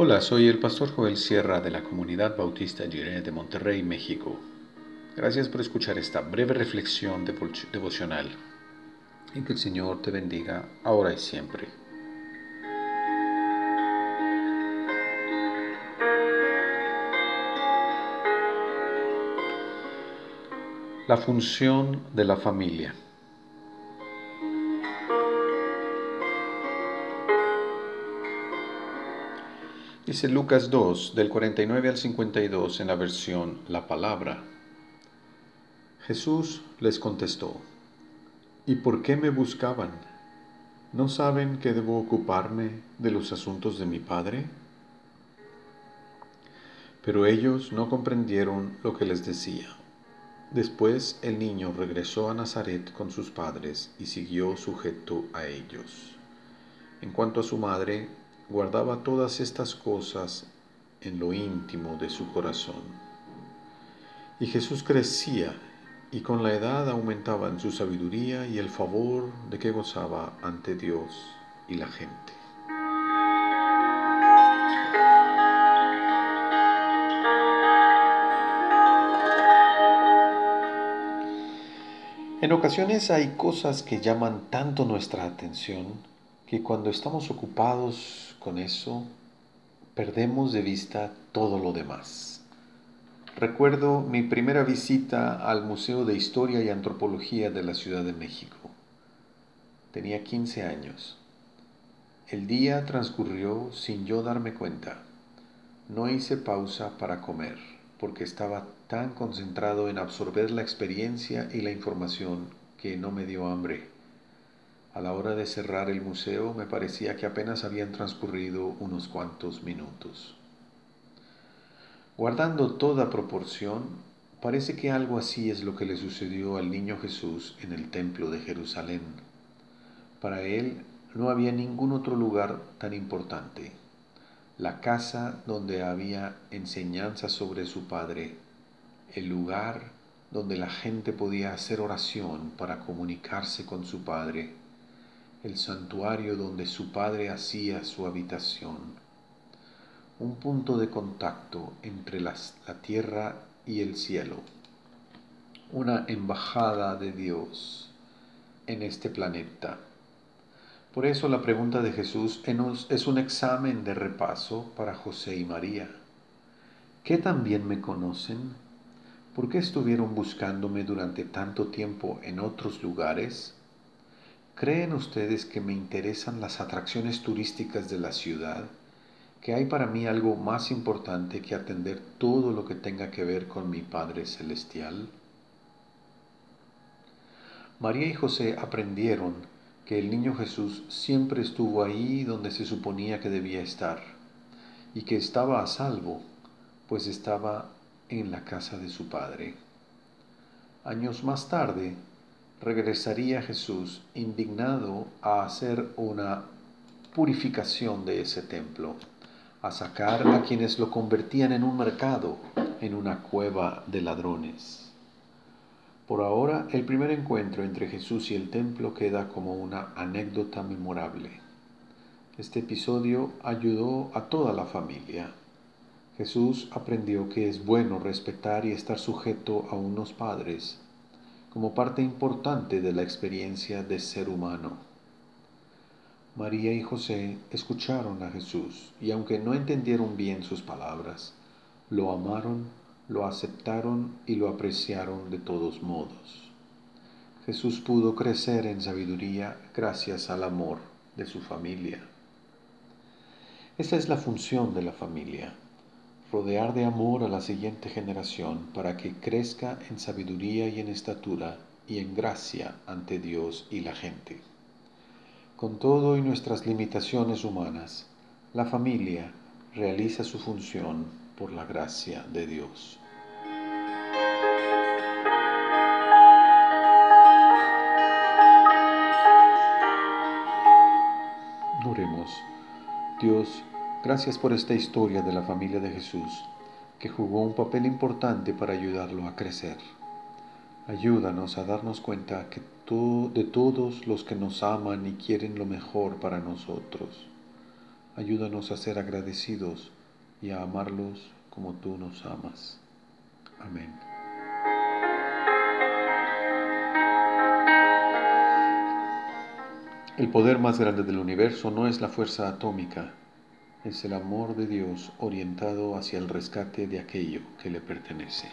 Hola, soy el pastor Joel Sierra de la comunidad bautista Jiré de Monterrey, México. Gracias por escuchar esta breve reflexión devocional y que el Señor te bendiga ahora y siempre. La función de la familia. Dice Lucas 2, del 49 al 52 en la versión La Palabra. Jesús les contestó, ¿y por qué me buscaban? ¿No saben que debo ocuparme de los asuntos de mi Padre? Pero ellos no comprendieron lo que les decía. Después el niño regresó a Nazaret con sus padres y siguió sujeto a ellos. En cuanto a su madre, guardaba todas estas cosas en lo íntimo de su corazón. Y Jesús crecía y con la edad aumentaba en su sabiduría y el favor de que gozaba ante Dios y la gente. En ocasiones hay cosas que llaman tanto nuestra atención que cuando estamos ocupados con eso perdemos de vista todo lo demás. Recuerdo mi primera visita al Museo de Historia y Antropología de la Ciudad de México. Tenía 15 años. El día transcurrió sin yo darme cuenta. No hice pausa para comer porque estaba tan concentrado en absorber la experiencia y la información que no me dio hambre. A la hora de cerrar el museo me parecía que apenas habían transcurrido unos cuantos minutos. Guardando toda proporción, parece que algo así es lo que le sucedió al niño Jesús en el templo de Jerusalén. Para él no había ningún otro lugar tan importante. La casa donde había enseñanza sobre su Padre, el lugar donde la gente podía hacer oración para comunicarse con su Padre el santuario donde su padre hacía su habitación, un punto de contacto entre la tierra y el cielo, una embajada de Dios en este planeta. Por eso la pregunta de Jesús es un examen de repaso para José y María. ¿Qué también me conocen? ¿Por qué estuvieron buscándome durante tanto tiempo en otros lugares? ¿Creen ustedes que me interesan las atracciones turísticas de la ciudad? ¿Que hay para mí algo más importante que atender todo lo que tenga que ver con mi Padre Celestial? María y José aprendieron que el niño Jesús siempre estuvo ahí donde se suponía que debía estar y que estaba a salvo, pues estaba en la casa de su Padre. Años más tarde, regresaría Jesús indignado a hacer una purificación de ese templo, a sacar a quienes lo convertían en un mercado, en una cueva de ladrones. Por ahora, el primer encuentro entre Jesús y el templo queda como una anécdota memorable. Este episodio ayudó a toda la familia. Jesús aprendió que es bueno respetar y estar sujeto a unos padres como parte importante de la experiencia de ser humano. María y José escucharon a Jesús y aunque no entendieron bien sus palabras, lo amaron, lo aceptaron y lo apreciaron de todos modos. Jesús pudo crecer en sabiduría gracias al amor de su familia. Esta es la función de la familia rodear de amor a la siguiente generación para que crezca en sabiduría y en estatura y en gracia ante Dios y la gente. Con todo y nuestras limitaciones humanas, la familia realiza su función por la gracia de Dios. Gracias por esta historia de la familia de Jesús, que jugó un papel importante para ayudarlo a crecer. Ayúdanos a darnos cuenta que de todos los que nos aman y quieren lo mejor para nosotros. ayúdanos a ser agradecidos y a amarlos como tú nos amas. Amén. El poder más grande del universo no es la fuerza atómica, es el amor de Dios orientado hacia el rescate de aquello que le pertenece.